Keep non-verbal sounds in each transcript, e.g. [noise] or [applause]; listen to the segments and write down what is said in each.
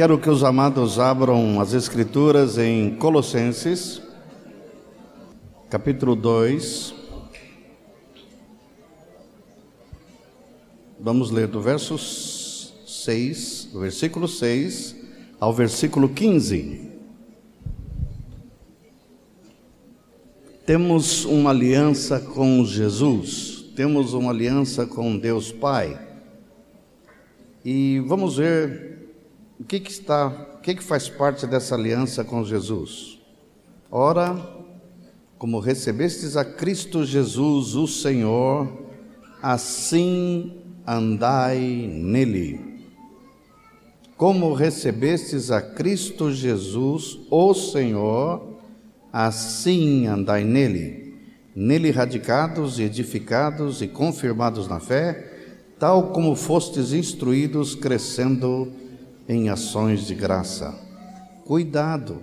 Quero que os amados abram as Escrituras em Colossenses, capítulo 2. Vamos ler do verso 6, do versículo 6 ao versículo 15. Temos uma aliança com Jesus, temos uma aliança com Deus Pai. E vamos ver o que, que está, o que, que faz parte dessa aliança com Jesus. Ora, como recebestes a Cristo Jesus, o Senhor, assim andai nele. Como recebestes a Cristo Jesus, o Senhor, assim andai nele, nele radicados e edificados e confirmados na fé, tal como fostes instruídos, crescendo em ações de graça. Cuidado,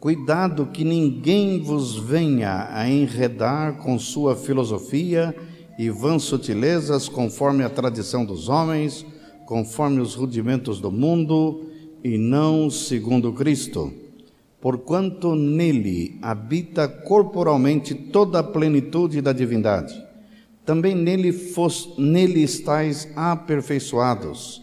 cuidado que ninguém vos venha a enredar com sua filosofia e vãs sutilezas, conforme a tradição dos homens, conforme os rudimentos do mundo, e não segundo Cristo porquanto nele habita corporalmente toda a plenitude da divindade. Também nele, fos, nele estáis aperfeiçoados.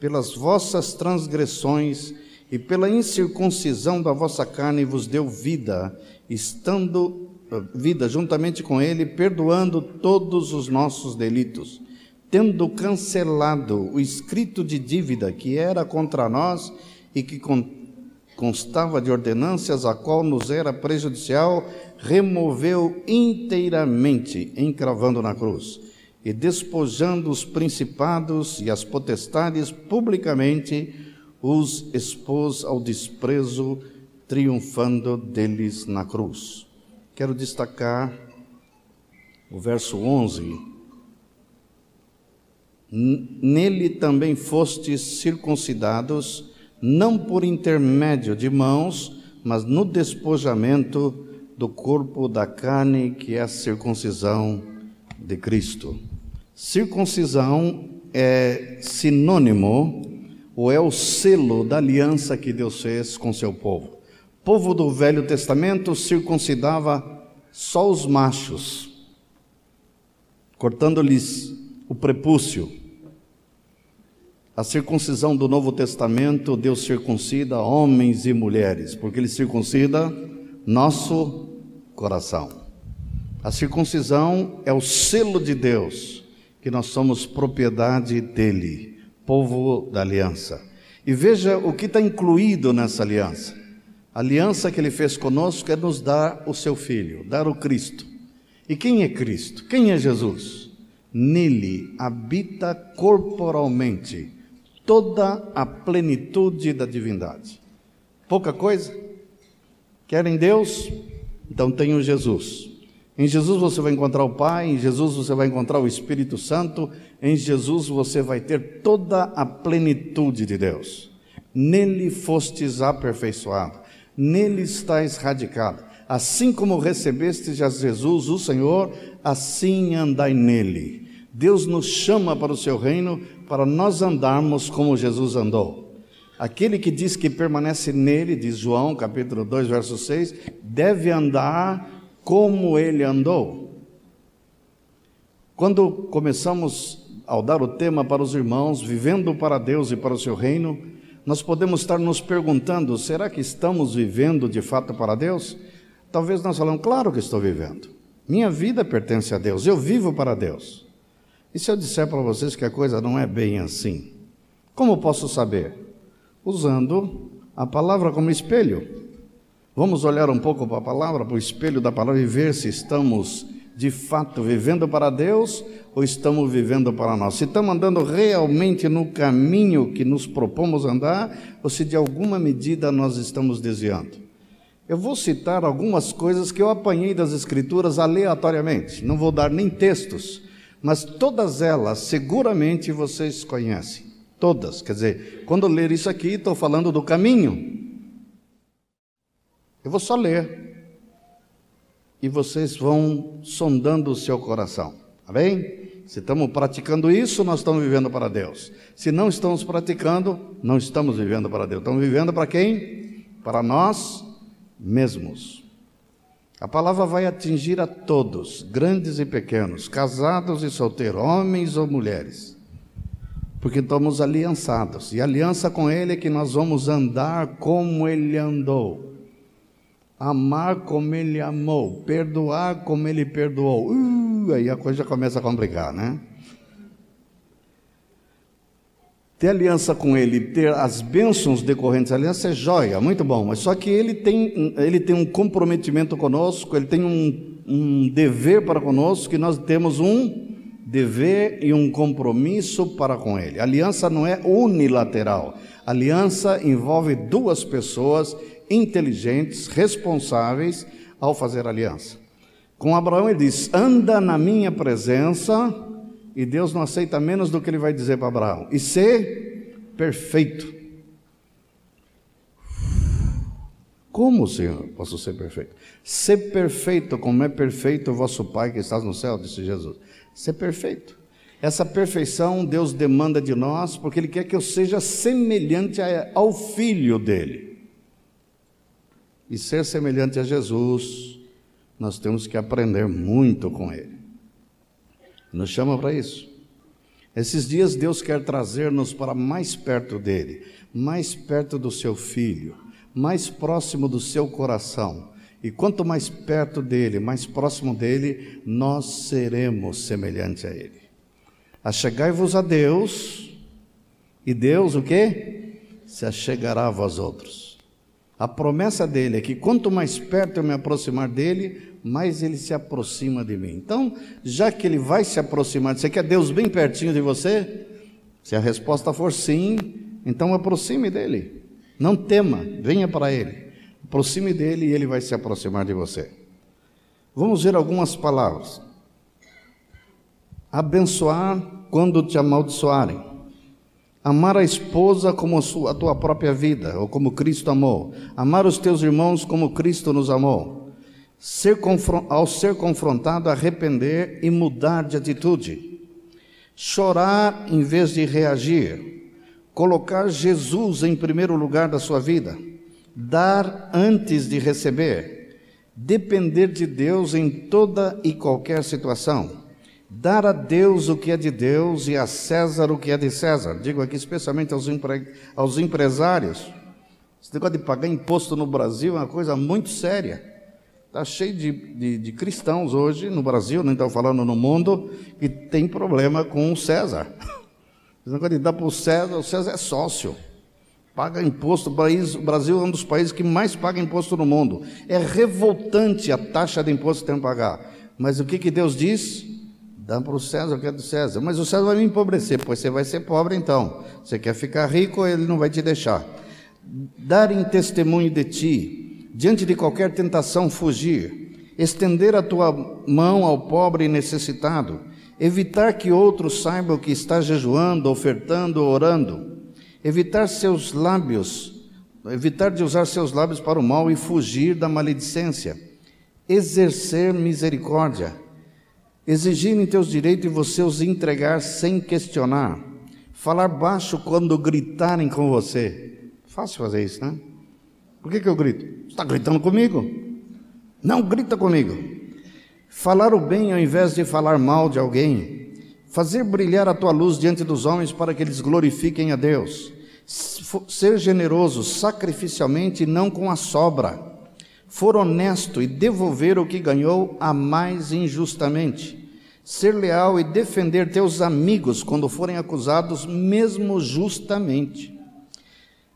pelas vossas transgressões e pela incircuncisão da vossa carne vos deu vida, estando eh, vida juntamente com ele, perdoando todos os nossos delitos. Tendo cancelado o escrito de dívida que era contra nós e que constava de ordenâncias, a qual nos era prejudicial, removeu inteiramente, encravando na cruz, e despojando os principados e as potestades publicamente, os expôs ao desprezo, triunfando deles na cruz. Quero destacar o verso 11 Nele também fostes circuncidados, não por intermédio de mãos, mas no despojamento do corpo da carne, que é a circuncisão de Cristo. Circuncisão é sinônimo ou é o selo da aliança que Deus fez com seu povo. O povo do Velho Testamento circuncidava só os machos, cortando-lhes o prepúcio. A circuncisão do Novo Testamento, Deus circuncida homens e mulheres, porque Ele circuncida nosso coração. A circuncisão é o selo de Deus, que nós somos propriedade dele, povo da aliança. E veja o que está incluído nessa aliança. A aliança que ele fez conosco é nos dar o seu filho, dar o Cristo. E quem é Cristo? Quem é Jesus? Nele habita corporalmente toda a plenitude da divindade. Pouca coisa? Querem Deus? Então tenham Jesus. Em Jesus você vai encontrar o Pai, em Jesus você vai encontrar o Espírito Santo, em Jesus você vai ter toda a plenitude de Deus. Nele fostes aperfeiçoado, nele estáis radicado. Assim como recebestes a Jesus, o Senhor, assim andai nele. Deus nos chama para o seu reino para nós andarmos como Jesus andou. Aquele que diz que permanece nele, diz João capítulo 2, verso 6, deve andar como ele andou. Quando começamos ao dar o tema para os irmãos, vivendo para Deus e para o seu reino, nós podemos estar nos perguntando: será que estamos vivendo de fato para Deus? Talvez nós falamos, claro que estou vivendo. Minha vida pertence a Deus, eu vivo para Deus. E se eu disser para vocês que a coisa não é bem assim? Como posso saber? Usando a palavra como espelho. Vamos olhar um pouco para a palavra, para o espelho da palavra e ver se estamos de fato vivendo para Deus ou estamos vivendo para nós? Se estamos andando realmente no caminho que nos propomos andar ou se de alguma medida nós estamos desviando? Eu vou citar algumas coisas que eu apanhei das Escrituras aleatoriamente, não vou dar nem textos, mas todas elas seguramente vocês conhecem. Todas, quer dizer, quando ler isso aqui, estou falando do caminho. Eu vou só ler e vocês vão sondando o seu coração. Amém? Se estamos praticando isso, nós estamos vivendo para Deus. Se não estamos praticando, não estamos vivendo para Deus. Estamos vivendo para quem? Para nós mesmos. A palavra vai atingir a todos, grandes e pequenos, casados e solteiros, homens ou mulheres. Porque estamos aliançados. E aliança com Ele é que nós vamos andar como Ele andou amar como ele amou, perdoar como ele perdoou. Uh, aí a coisa começa a complicar, né? Ter aliança com ele, ter as bênçãos decorrentes da aliança é joia, muito bom, mas só que ele tem, ele tem um comprometimento conosco, ele tem um, um dever para conosco, que nós temos um dever e um compromisso para com ele. A aliança não é unilateral, a aliança envolve duas pessoas inteligentes, responsáveis ao fazer aliança. Com Abraão ele diz: anda na minha presença, e Deus não aceita menos do que ele vai dizer para Abraão, e ser perfeito. Como, Senhor, posso ser perfeito? Ser perfeito como é perfeito o vosso Pai que estás no céu, disse Jesus. Ser perfeito. Essa perfeição Deus demanda de nós, porque Ele quer que eu seja semelhante ao Filho dele e ser semelhante a Jesus, nós temos que aprender muito com Ele. Nos chama para isso. Esses dias Deus quer trazer-nos para mais perto dele, mais perto do seu filho, mais próximo do seu coração. E quanto mais perto dele, mais próximo dele, nós seremos semelhante a ele. Achegai-vos a Deus, e Deus o quê? Se achegará a vós outros. A promessa dele é que quanto mais perto eu me aproximar dele, mais ele se aproxima de mim. Então, já que ele vai se aproximar, você quer Deus bem pertinho de você? Se a resposta for sim, então aproxime dele. Não tema, venha para ele. Aproxime dele e ele vai se aproximar de você. Vamos ver algumas palavras. Abençoar quando te amaldiçoarem. Amar a esposa como a tua própria vida, ou como Cristo amou. Amar os teus irmãos como Cristo nos amou. Ser ao ser confrontado, arrepender e mudar de atitude. Chorar em vez de reagir. Colocar Jesus em primeiro lugar da sua vida. Dar antes de receber. Depender de Deus em toda e qualquer situação Dar a Deus o que é de Deus e a César o que é de César. Digo aqui especialmente aos, empre... aos empresários. Esse negócio de pagar imposto no Brasil é uma coisa muito séria. Está cheio de, de, de, cristãos hoje no Brasil, nem estou falando no mundo, que tem problema com o César. [laughs] Esse negócio de dar para o César, o César é sócio. Paga imposto, o Brasil é um dos países que mais paga imposto no mundo. É revoltante a taxa de imposto que tem que pagar. Mas o que, que Deus diz? Dá para o César o que é do César. Mas o César vai me empobrecer, pois você vai ser pobre então. Você quer ficar rico, ele não vai te deixar. Dar em testemunho de ti, diante de qualquer tentação, fugir. Estender a tua mão ao pobre e necessitado. Evitar que outros saibam que está jejuando, ofertando, orando. Evitar seus lábios, evitar de usar seus lábios para o mal e fugir da maledicência. Exercer misericórdia exigirem teus direitos e você os entregar sem questionar, falar baixo quando gritarem com você. Fácil fazer isso, né? Por que, que eu grito? Você está gritando comigo? Não grita comigo. Falar o bem ao invés de falar mal de alguém. Fazer brilhar a tua luz diante dos homens para que eles glorifiquem a Deus. Ser generoso sacrificialmente e não com a sobra. For honesto e devolver o que ganhou a mais injustamente ser leal e defender teus amigos quando forem acusados, mesmo justamente.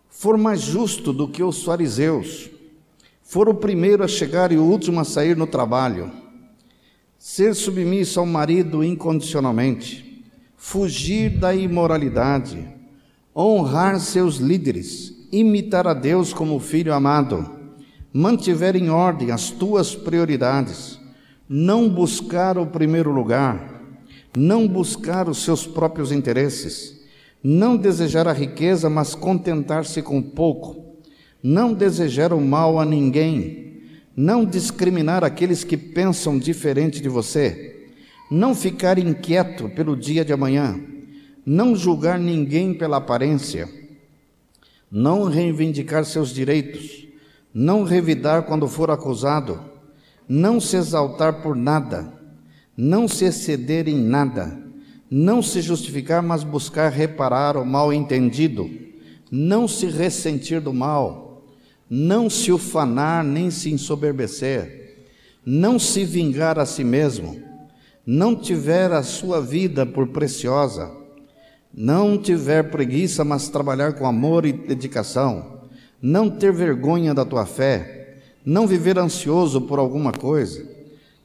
For mais justo do que os fariseus, for o primeiro a chegar e o último a sair no trabalho, ser submisso ao marido incondicionalmente, fugir da imoralidade, honrar seus líderes, imitar a Deus como filho amado, mantiver em ordem as tuas prioridades, não buscar o primeiro lugar, não buscar os seus próprios interesses, não desejar a riqueza, mas contentar-se com pouco, não desejar o mal a ninguém, não discriminar aqueles que pensam diferente de você, não ficar inquieto pelo dia de amanhã, não julgar ninguém pela aparência, não reivindicar seus direitos, não revidar quando for acusado, não se exaltar por nada, não se exceder em nada, não se justificar, mas buscar reparar o mal entendido, não se ressentir do mal, não se ufanar nem se ensoberbecer, não se vingar a si mesmo, não tiver a sua vida por preciosa, não tiver preguiça, mas trabalhar com amor e dedicação, não ter vergonha da tua fé, não viver ansioso por alguma coisa,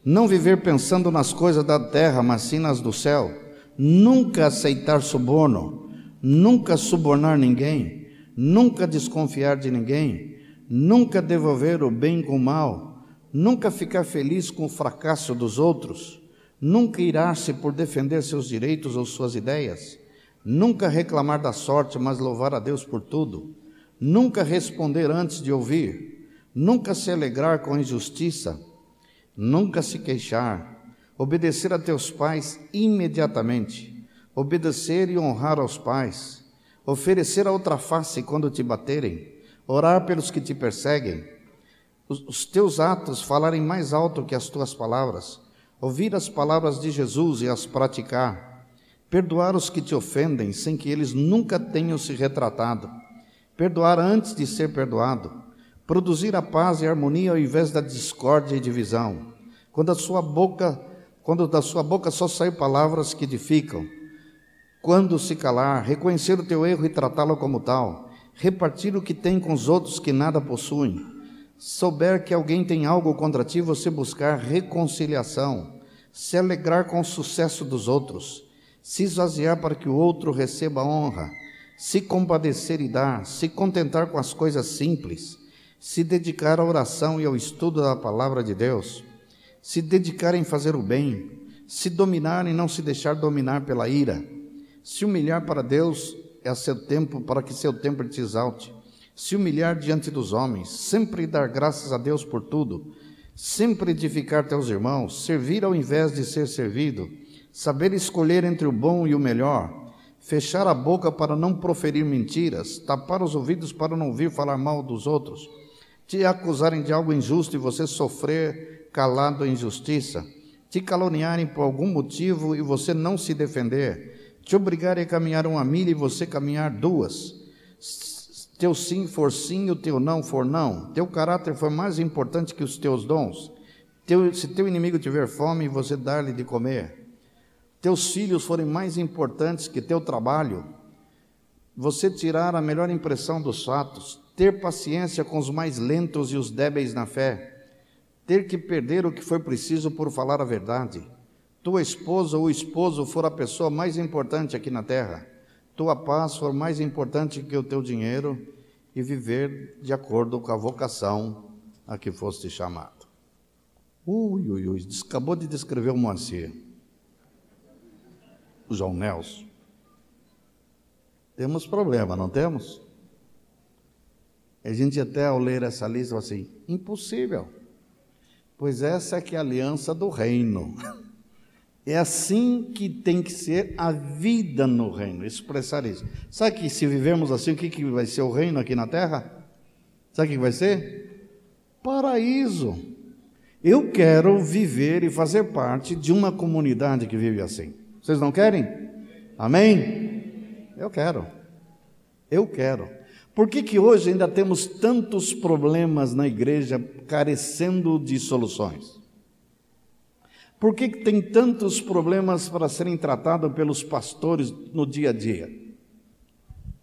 não viver pensando nas coisas da terra, mas sim nas do céu, nunca aceitar suborno, nunca subornar ninguém, nunca desconfiar de ninguém, nunca devolver o bem com o mal, nunca ficar feliz com o fracasso dos outros, nunca irar-se por defender seus direitos ou suas ideias, nunca reclamar da sorte, mas louvar a Deus por tudo, nunca responder antes de ouvir, nunca se alegrar com a injustiça, nunca se queixar, obedecer a teus pais imediatamente, obedecer e honrar aos pais, oferecer a outra face quando te baterem, orar pelos que te perseguem, os, os teus atos falarem mais alto que as tuas palavras, ouvir as palavras de Jesus e as praticar, perdoar os que te ofendem sem que eles nunca tenham se retratado, perdoar antes de ser perdoado, produzir a paz e a harmonia ao invés da discórdia e divisão. Quando a sua boca, quando da sua boca só saem palavras que edificam, quando se calar, reconhecer o teu erro e tratá-lo como tal. Repartir o que tem com os outros que nada possuem. Souber que alguém tem algo contra ti, você buscar reconciliação, se alegrar com o sucesso dos outros, se esvaziar para que o outro receba honra, se compadecer e dar, se contentar com as coisas simples, se dedicar à oração e ao estudo da palavra de Deus, se dedicar em fazer o bem, se dominar e não se deixar dominar pela ira, se humilhar para Deus é seu tempo para que seu tempo te exalte. Se humilhar diante dos homens, sempre dar graças a Deus por tudo, sempre edificar teus irmãos, servir ao invés de ser servido, saber escolher entre o bom e o melhor, fechar a boca para não proferir mentiras, tapar os ouvidos para não ouvir falar mal dos outros, te acusarem de algo injusto e você sofrer calado a injustiça, te caluniarem por algum motivo e você não se defender, te obrigarem a caminhar uma milha e você caminhar duas. Teu sim for sim, o teu não for não. Teu caráter foi mais importante que os teus dons. Teu, se teu inimigo tiver fome, você dar-lhe de comer. Teus filhos forem mais importantes que teu trabalho. Você tirar a melhor impressão dos fatos. Ter paciência com os mais lentos e os débeis na fé. Ter que perder o que foi preciso por falar a verdade tua esposa ou esposo for a pessoa mais importante aqui na terra, tua paz for mais importante que o teu dinheiro e viver de acordo com a vocação a que foste chamado. Ui, ui, ui, acabou de descrever o Moacir, João Nelson. Temos problema, não temos? A gente até ao ler essa lista assim, impossível. Pois essa é que é a aliança do reino. [laughs] É assim que tem que ser a vida no reino, expressar isso. Sabe que se vivemos assim, o que, que vai ser o reino aqui na terra? Sabe o que vai ser? Paraíso. Eu quero viver e fazer parte de uma comunidade que vive assim. Vocês não querem? Amém? Eu quero. Eu quero. Por que, que hoje ainda temos tantos problemas na igreja carecendo de soluções? Por que tem tantos problemas para serem tratados pelos pastores no dia a dia?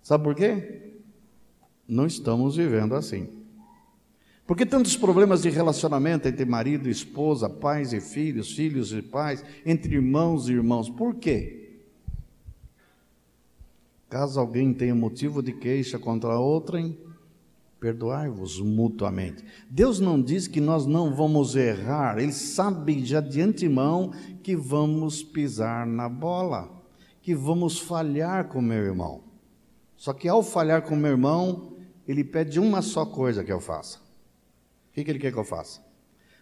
Sabe por quê? Não estamos vivendo assim. Por que tantos problemas de relacionamento entre marido e esposa, pais e filhos, filhos e pais, entre irmãos e irmãos? Por quê? Caso alguém tenha motivo de queixa contra outrem, perdoai-vos mutuamente. Deus não diz que nós não vamos errar, Ele sabe já de antemão que vamos pisar na bola, que vamos falhar com meu irmão. Só que ao falhar com meu irmão, Ele pede uma só coisa que eu faça o que, que ele quer que eu faça?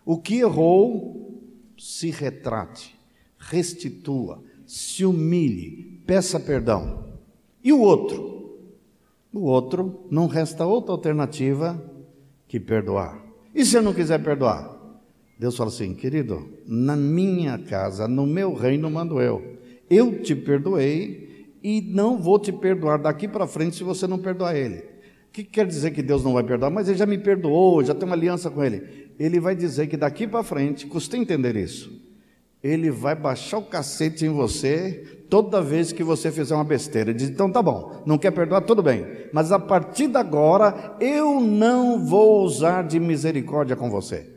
O que errou, se retrate, restitua, se humilhe, peça perdão. E o outro? O outro não resta outra alternativa que perdoar. E se eu não quiser perdoar? Deus fala assim, querido, na minha casa, no meu reino mando eu. Eu te perdoei e não vou te perdoar daqui para frente se você não perdoar ele. O que quer dizer que Deus não vai perdoar? Mas ele já me perdoou, já tem uma aliança com ele. Ele vai dizer que daqui para frente, custa entender isso. Ele vai baixar o cacete em você toda vez que você fizer uma besteira. Ele diz: então tá bom, não quer perdoar, tudo bem. Mas a partir de agora, eu não vou usar de misericórdia com você.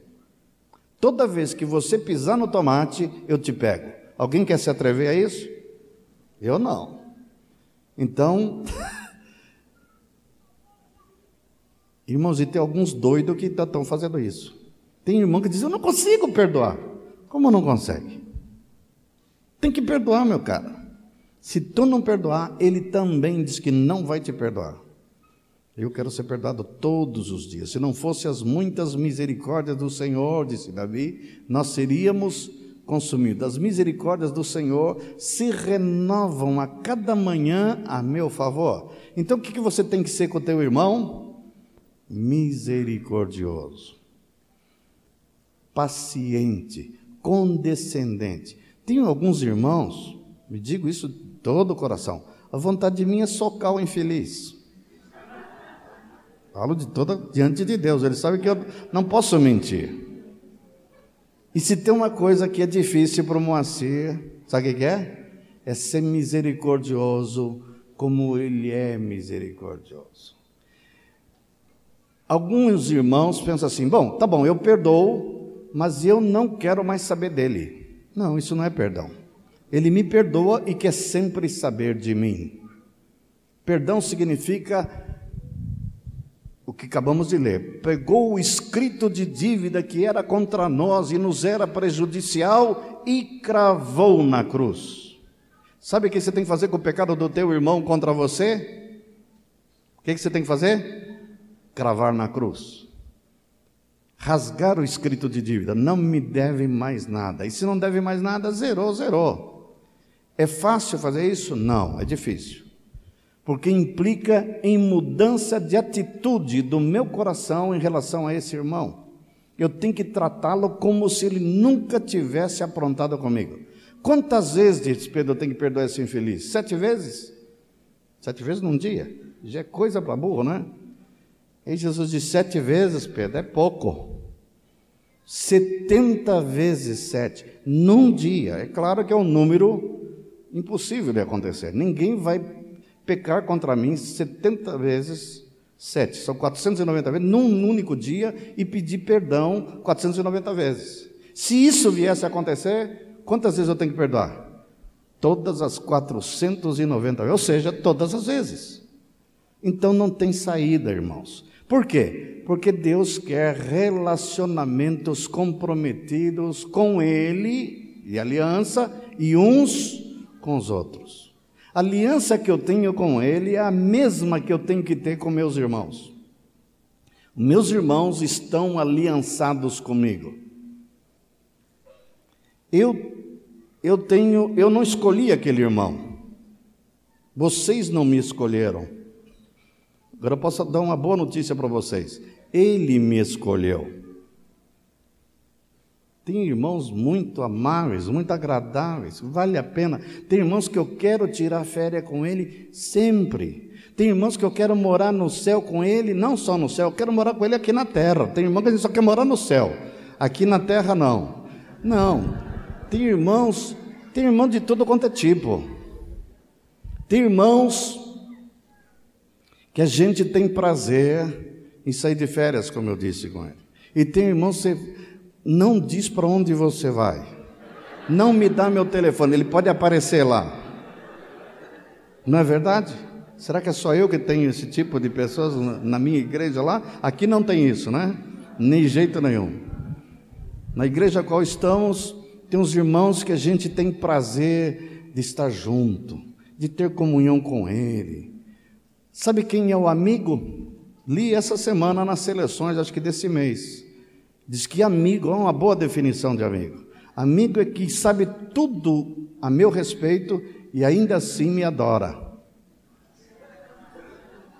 Toda vez que você pisar no tomate, eu te pego. Alguém quer se atrever a isso? Eu não. Então. [laughs] Irmãos, e tem alguns doidos que estão fazendo isso. Tem irmão que diz: Eu não consigo perdoar. Como não consegue? Tem que perdoar, meu cara. Se tu não perdoar, ele também diz que não vai te perdoar. Eu quero ser perdoado todos os dias. Se não fosse as muitas misericórdias do Senhor, disse Davi, nós seríamos consumidos. As misericórdias do Senhor se renovam a cada manhã a meu favor. Então o que você tem que ser com o teu irmão? misericordioso, paciente, condescendente. Tenho alguns irmãos, me digo isso de todo o coração, a vontade de mim é socar o infeliz. Falo de toda diante de Deus, ele sabe que eu não posso mentir. E se tem uma coisa que é difícil para o Moacir, sabe o que é? É ser misericordioso como ele é misericordioso. Alguns irmãos pensam assim: bom, tá bom, eu perdoo, mas eu não quero mais saber dele. Não, isso não é perdão. Ele me perdoa e quer sempre saber de mim. Perdão significa o que acabamos de ler. Pegou o escrito de dívida que era contra nós e nos era prejudicial e cravou na cruz. Sabe o que você tem que fazer com o pecado do teu irmão contra você? O que você tem que fazer? cravar na cruz. Rasgar o escrito de dívida, não me deve mais nada. E se não deve mais nada, zerou, zerou. É fácil fazer isso? Não, é difícil. Porque implica em mudança de atitude do meu coração em relação a esse irmão. Eu tenho que tratá-lo como se ele nunca tivesse aprontado comigo. Quantas vezes, diz Pedro, eu tenho que perdoar esse infeliz? Sete vezes? Sete vezes num dia? Já é coisa para burro, não é? E Jesus disse: sete vezes, Pedro, é pouco. Setenta vezes sete, num dia. É claro que é um número impossível de acontecer. Ninguém vai pecar contra mim setenta vezes sete. São 490 vezes num único dia e pedir perdão 490 vezes. Se isso viesse a acontecer, quantas vezes eu tenho que perdoar? Todas as 490 vezes, ou seja, todas as vezes. Então não tem saída, irmãos. Por quê? Porque Deus quer relacionamentos comprometidos com Ele, e aliança, e uns com os outros. A aliança que eu tenho com Ele é a mesma que eu tenho que ter com meus irmãos. Meus irmãos estão aliançados comigo. Eu eu tenho, eu não escolhi aquele irmão. Vocês não me escolheram. Agora eu posso dar uma boa notícia para vocês. Ele me escolheu. Tem irmãos muito amáveis, muito agradáveis, vale a pena. Tem irmãos que eu quero tirar férias com ele sempre. Tem irmãos que eu quero morar no céu com ele, não só no céu, eu quero morar com ele aqui na terra. Tem irmão que a gente só quer morar no céu, aqui na terra não. Não. Tem irmãos, tem irmão de todo quanto é tipo. Tem irmãos que a gente tem prazer em sair de férias, como eu disse com ele. E tem irmão, você não diz para onde você vai. Não me dá meu telefone, ele pode aparecer lá. Não é verdade? Será que é só eu que tenho esse tipo de pessoas na minha igreja lá? Aqui não tem isso, né? Nem jeito nenhum. Na igreja a qual estamos, tem uns irmãos que a gente tem prazer de estar junto, de ter comunhão com ele. Sabe quem é o amigo? Li essa semana nas seleções, acho que desse mês. Diz que amigo é uma boa definição de amigo. Amigo é que sabe tudo a meu respeito e ainda assim me adora.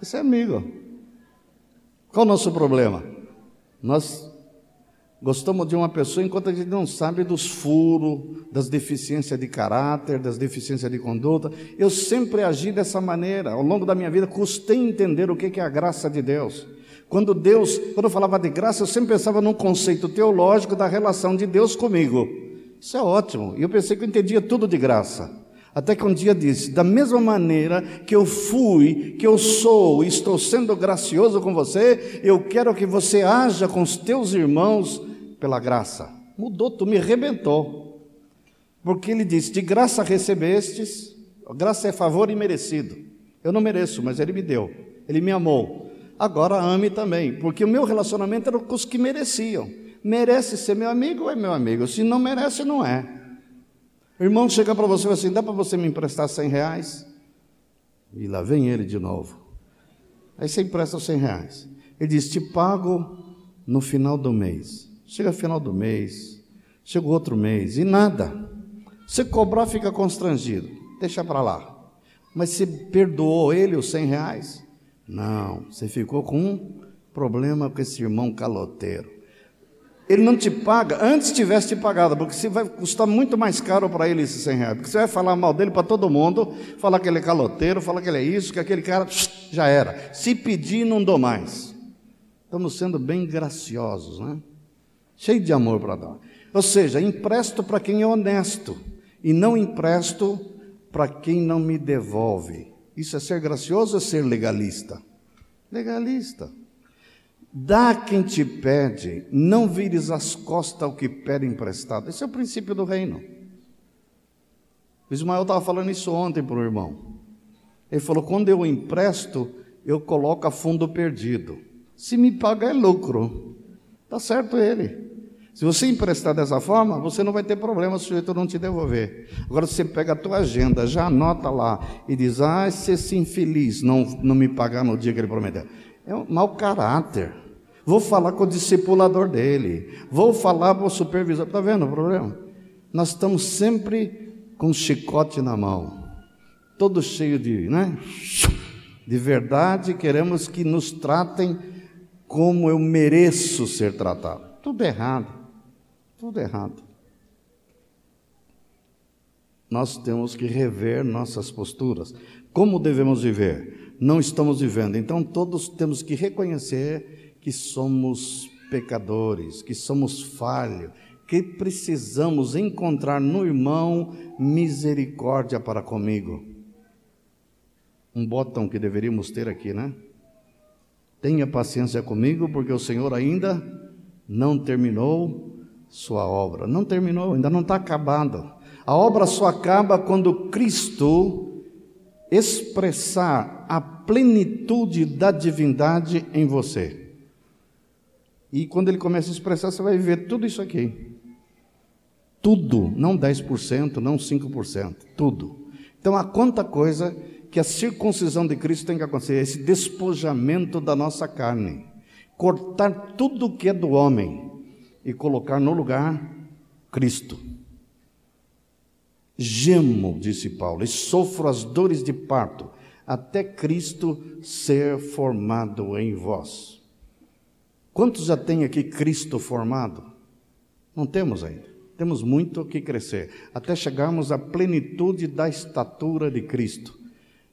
Esse é amigo. Qual o nosso problema? Nós gostamos de uma pessoa enquanto a gente não sabe dos furos, das deficiências de caráter, das deficiências de conduta. Eu sempre agi dessa maneira. Ao longo da minha vida, custei entender o que é a graça de Deus. Quando Deus, quando eu falava de graça, eu sempre pensava num conceito teológico da relação de Deus comigo. Isso é ótimo. E eu pensei que eu entendia tudo de graça. Até que um dia disse: da mesma maneira que eu fui, que eu sou estou sendo gracioso com você, eu quero que você haja com os teus irmãos pela graça. Mudou, tu me arrebentou. Porque ele disse: de graça recebestes, graça é favor imerecido. Eu não mereço, mas ele me deu, ele me amou. Agora ame também, porque o meu relacionamento era com os que mereciam. Merece ser meu amigo é meu amigo? Se não merece, não é. O irmão chega para você e fala assim: dá para você me emprestar 100 reais? E lá vem ele de novo. Aí você empresta 100 reais. Ele diz: te pago no final do mês. Chega final do mês, chega outro mês e nada. Você cobrar, fica constrangido. Deixa para lá. Mas você perdoou ele os 100 reais? Não, você ficou com um problema com esse irmão caloteiro ele não te paga, antes tivesse te pagado, porque se vai custar muito mais caro para ele esses 100 reais, porque você vai falar mal dele para todo mundo, falar que ele é caloteiro, falar que ele é isso, que aquele cara já era. Se pedir, não dou mais. Estamos sendo bem graciosos, né? Cheio de amor para dar. Ou seja, empresto para quem é honesto e não empresto para quem não me devolve. Isso é ser gracioso ou ser legalista? Legalista. Dá quem te pede, não vires as costas ao que pede emprestado. Esse é o princípio do reino. O Ismael estava falando isso ontem para o irmão. Ele falou: quando eu empresto, eu coloco a fundo perdido. Se me paga, é lucro. Está certo ele. Se você emprestar dessa forma, você não vai ter problema se o sujeito não te devolver. Agora você pega a tua agenda, já anota lá e diz: Ah, se esse infeliz não, não me pagar no dia que ele prometeu. É um mau caráter. Vou falar com o discipulador dele. Vou falar para o supervisor. Está vendo o problema? Nós estamos sempre com um chicote na mão, todo cheio de, né? De verdade, queremos que nos tratem como eu mereço ser tratado. Tudo errado. Tudo errado. Nós temos que rever nossas posturas. Como devemos viver? Não estamos vivendo. Então todos temos que reconhecer que somos pecadores, que somos falhos, que precisamos encontrar no irmão misericórdia para comigo. Um botão que deveríamos ter aqui, né? Tenha paciência comigo, porque o Senhor ainda não terminou sua obra. Não terminou, ainda não está acabado. A obra só acaba quando Cristo expressar a plenitude da divindade em você. E quando ele começa a expressar, você vai ver tudo isso aqui. Tudo, não 10%, não 5%, tudo. Então há quanta coisa que a circuncisão de Cristo tem que acontecer, esse despojamento da nossa carne, cortar tudo que é do homem e colocar no lugar Cristo. Gemo, disse Paulo, e sofro as dores de parto, até Cristo ser formado em vós. Quantos já tem aqui Cristo formado? Não temos ainda. Temos muito o que crescer, até chegarmos à plenitude da estatura de Cristo.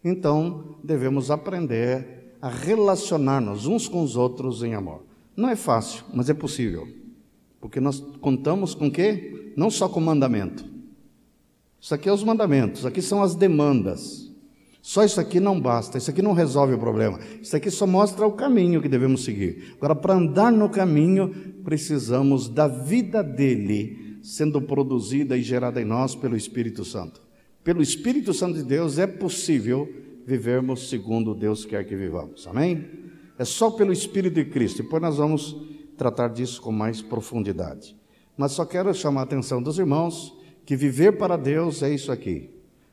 Então, devemos aprender a relacionar-nos uns com os outros em amor. Não é fácil, mas é possível. Porque nós contamos com quê? Não só com mandamento. Isso aqui é os mandamentos, aqui são as demandas. Só isso aqui não basta, isso aqui não resolve o problema. Isso aqui só mostra o caminho que devemos seguir. Agora, para andar no caminho, precisamos da vida dele sendo produzida e gerada em nós pelo Espírito Santo. Pelo Espírito Santo de Deus é possível vivermos segundo Deus quer que vivamos. Amém? É só pelo Espírito de Cristo. Depois nós vamos tratar disso com mais profundidade. Mas só quero chamar a atenção dos irmãos que viver para Deus é isso aqui.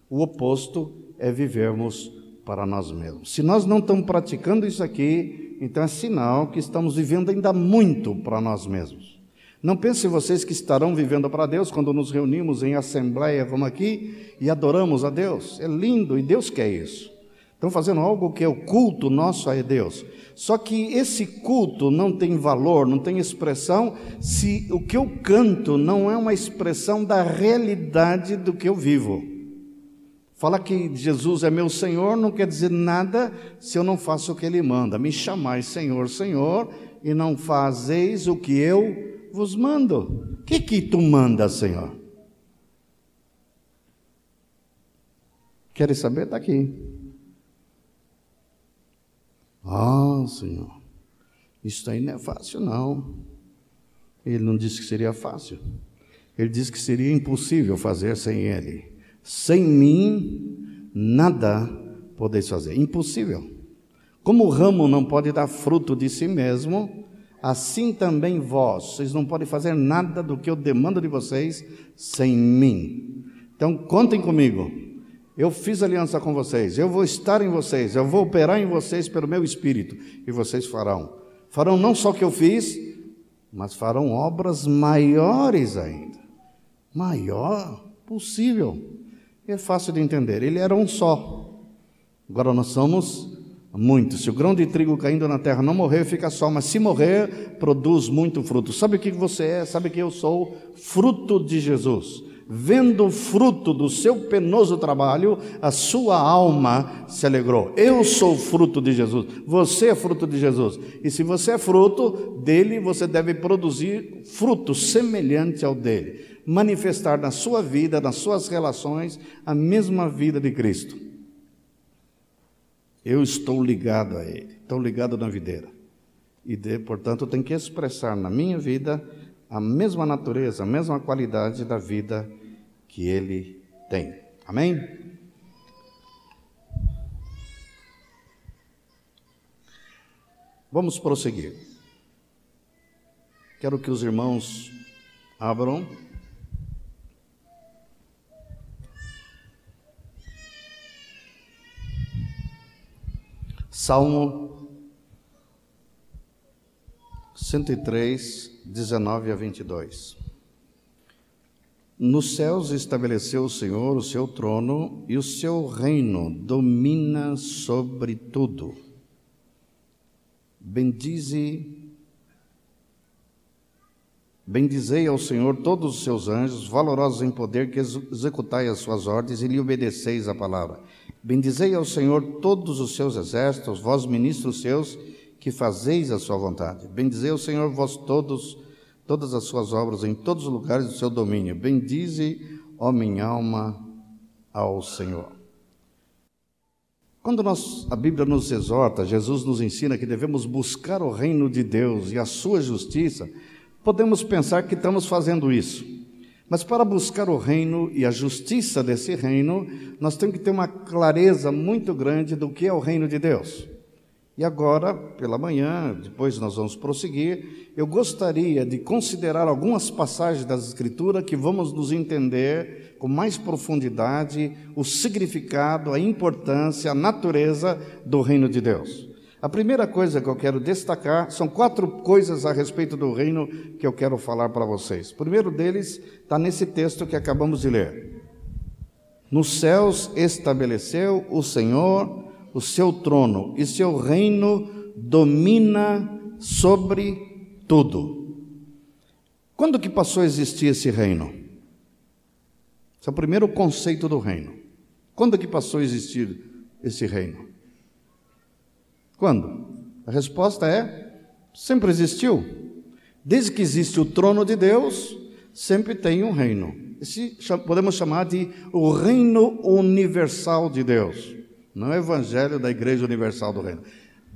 O oposto é vivermos para nós mesmos. Se nós não estamos praticando isso aqui, então é sinal que estamos vivendo ainda muito para nós mesmos. Não pensem vocês que estarão vivendo para Deus quando nos reunimos em assembleia como aqui e adoramos a Deus. É lindo e Deus quer isso. Estão fazendo algo que é o culto nosso a Deus. Só que esse culto não tem valor, não tem expressão, se o que eu canto não é uma expressão da realidade do que eu vivo. Fala que Jesus é meu Senhor não quer dizer nada se eu não faço o que Ele manda. Me chamais Senhor, Senhor, e não fazeis o que eu vos mando. O que que tu manda, Senhor? Querem saber? Está aqui. Ah, Senhor, isso aí não é fácil, não. Ele não disse que seria fácil. Ele disse que seria impossível fazer sem Ele. Sem mim, nada podeis fazer. Impossível. Como o ramo não pode dar fruto de si mesmo, assim também vós, vocês não podem fazer nada do que eu demando de vocês sem mim. Então, contem comigo. Eu fiz aliança com vocês, eu vou estar em vocês, eu vou operar em vocês pelo meu espírito, e vocês farão. Farão não só o que eu fiz, mas farão obras maiores ainda. Maior possível. É fácil de entender. Ele era um só. Agora nós somos muitos. Se o grão de trigo caindo na terra não morrer, fica só, mas se morrer, produz muito fruto. Sabe o que você é? Sabe que eu sou? Fruto de Jesus. Vendo o fruto do seu penoso trabalho, a sua alma se alegrou. Eu sou fruto de Jesus. Você é fruto de Jesus. E se você é fruto dele, você deve produzir fruto semelhante ao dele manifestar na sua vida, nas suas relações, a mesma vida de Cristo. Eu estou ligado a Ele, estou ligado na videira. E, de, portanto, tenho que expressar na minha vida a mesma natureza, a mesma qualidade da vida que Ele tem. Amém? Vamos prosseguir. Quero que os irmãos abram Salmo 103, 19 a 22. Nos céus estabeleceu o Senhor o seu trono e o seu reino domina sobre tudo. Bendize Bendizei ao Senhor todos os seus anjos, valorosos em poder, que executai as suas ordens e lhe obedeceis a palavra. Bendizei ao Senhor todos os seus exércitos, vós ministros seus, que fazeis a sua vontade. Bendizei ao Senhor vós todos, todas as suas obras em todos os lugares do seu domínio. Bendize, ó minha alma, ao Senhor. Quando nós, a Bíblia nos exorta, Jesus nos ensina que devemos buscar o reino de Deus e a sua justiça, podemos pensar que estamos fazendo isso. Mas para buscar o reino e a justiça desse reino, nós temos que ter uma clareza muito grande do que é o reino de Deus. E agora, pela manhã, depois nós vamos prosseguir, eu gostaria de considerar algumas passagens das Escrituras que vamos nos entender com mais profundidade o significado, a importância, a natureza do reino de Deus. A primeira coisa que eu quero destacar são quatro coisas a respeito do reino que eu quero falar para vocês. O primeiro deles está nesse texto que acabamos de ler. Nos céus estabeleceu o Senhor o seu trono, e seu reino domina sobre tudo. Quando que passou a existir esse reino? Esse é o primeiro conceito do reino. Quando que passou a existir esse reino? Quando? A resposta é: sempre existiu. Desde que existe o trono de Deus, sempre tem um reino. Esse podemos chamar de o reino universal de Deus. não é o Evangelho da Igreja Universal do Reino.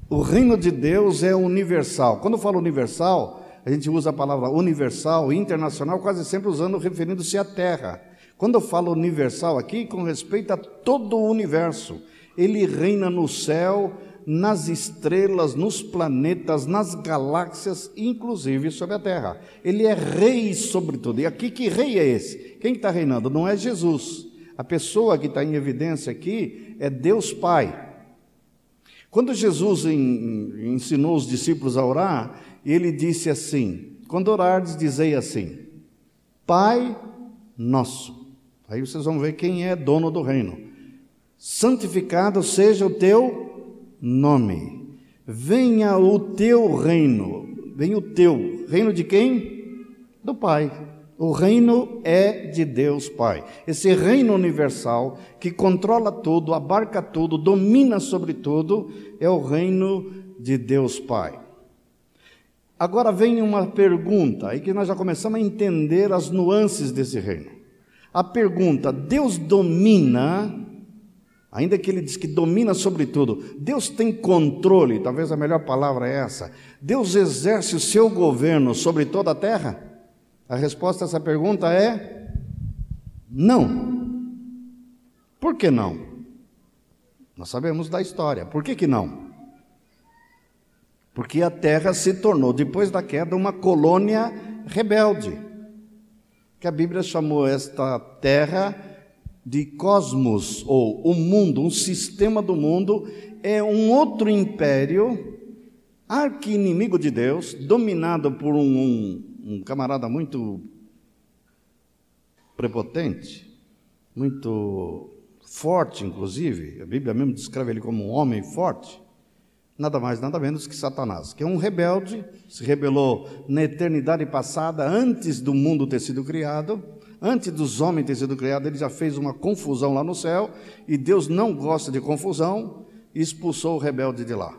O reino de Deus é universal. Quando eu falo universal, a gente usa a palavra universal, internacional, quase sempre usando, referindo-se à Terra. Quando eu falo universal aqui, com respeito a todo o universo, ele reina no céu, nas estrelas, nos planetas, nas galáxias, inclusive sobre a Terra. Ele é rei sobre tudo. E aqui, que rei é esse? Quem está reinando? Não é Jesus. A pessoa que está em evidência aqui é Deus Pai. Quando Jesus ensinou os discípulos a orar, ele disse assim: Quando orardes, dizei assim: Pai nosso. Aí vocês vão ver quem é dono do reino. Santificado seja o teu nome. Venha o teu reino. Venha o teu. Reino de quem? Do Pai. O reino é de Deus Pai. Esse reino universal que controla tudo, abarca tudo, domina sobre tudo, é o reino de Deus Pai. Agora vem uma pergunta, aí que nós já começamos a entender as nuances desse reino. A pergunta: Deus domina, ainda que ele diz que domina sobre tudo, Deus tem controle, talvez a melhor palavra é essa. Deus exerce o seu governo sobre toda a terra? A resposta a essa pergunta é não. Por que não? Nós sabemos da história. Por que, que não? Porque a terra se tornou, depois da queda, uma colônia rebelde. Que a Bíblia chamou esta terra de cosmos, ou o mundo, um sistema do mundo, é um outro império, arqui-inimigo de Deus, dominado por um, um um camarada muito prepotente, muito forte, inclusive, a Bíblia mesmo descreve ele como um homem forte, nada mais, nada menos que Satanás, que é um rebelde, se rebelou na eternidade passada, antes do mundo ter sido criado, antes dos homens ter sido criados, ele já fez uma confusão lá no céu, e Deus não gosta de confusão, e expulsou o rebelde de lá.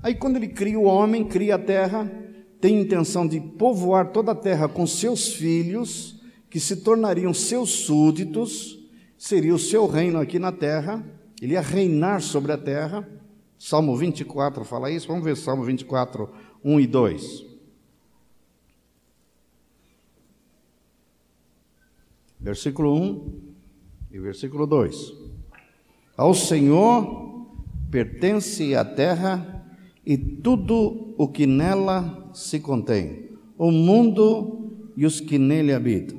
Aí, quando ele cria o homem, cria a terra, tem intenção de povoar toda a terra com seus filhos, que se tornariam seus súditos, seria o seu reino aqui na terra, ele ia reinar sobre a terra. Salmo 24 fala isso, vamos ver Salmo 24, 1 e 2. Versículo 1 e versículo 2. Ao Senhor pertence a terra e tudo o que nela se contém, o mundo e os que nele habitam.